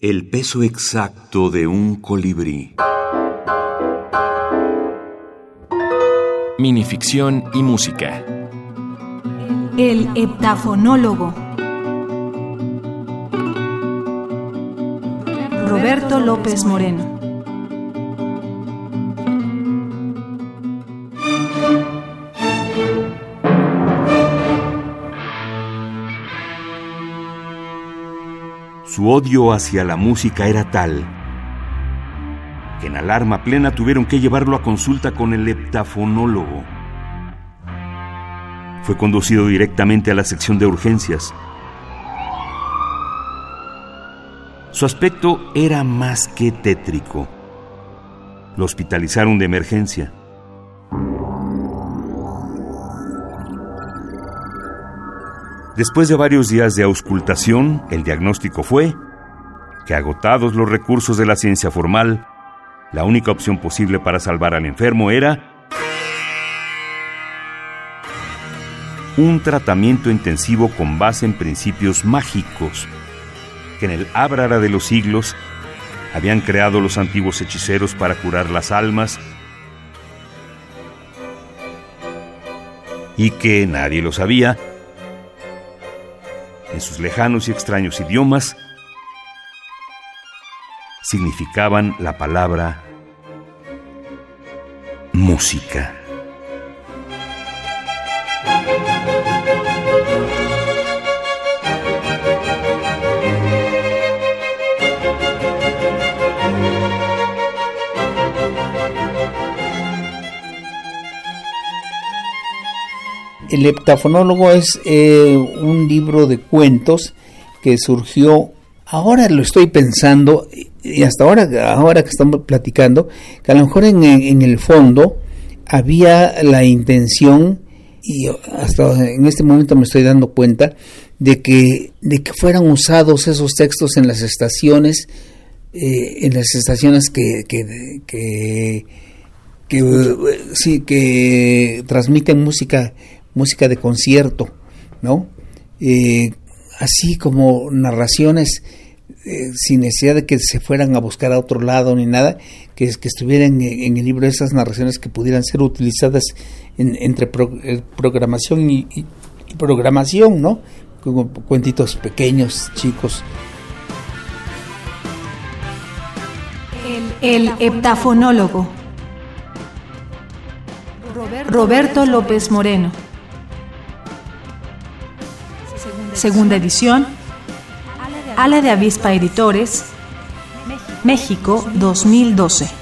El peso exacto de un colibrí. Minificción y música. El heptafonólogo. Roberto López Moreno. Su odio hacia la música era tal que en alarma plena tuvieron que llevarlo a consulta con el heptafonólogo. Fue conducido directamente a la sección de urgencias. Su aspecto era más que tétrico. Lo hospitalizaron de emergencia. Después de varios días de auscultación, el diagnóstico fue que agotados los recursos de la ciencia formal, la única opción posible para salvar al enfermo era un tratamiento intensivo con base en principios mágicos que en el ábrara de los siglos habían creado los antiguos hechiceros para curar las almas y que nadie lo sabía en sus lejanos y extraños idiomas, significaban la palabra música. El heptafonólogo es eh, un libro de cuentos que surgió, ahora lo estoy pensando, y hasta ahora, ahora que estamos platicando, que a lo mejor en, el fondo había la intención, y hasta en este momento me estoy dando cuenta, de que, de que fueran usados esos textos en las estaciones, eh, en las estaciones que, que, que, sí, que transmiten música música de concierto, ¿no? Eh, así como narraciones eh, sin necesidad de que se fueran a buscar a otro lado ni nada, que, que estuvieran en, el libro esas narraciones que pudieran ser utilizadas entre eh, programación y, programación, ¿no? Como cuentitos pequeños, chicos. El, el heptafonólogo. Roberto López Moreno. Segunda edición, Ala de Avispa Editores, México 2012.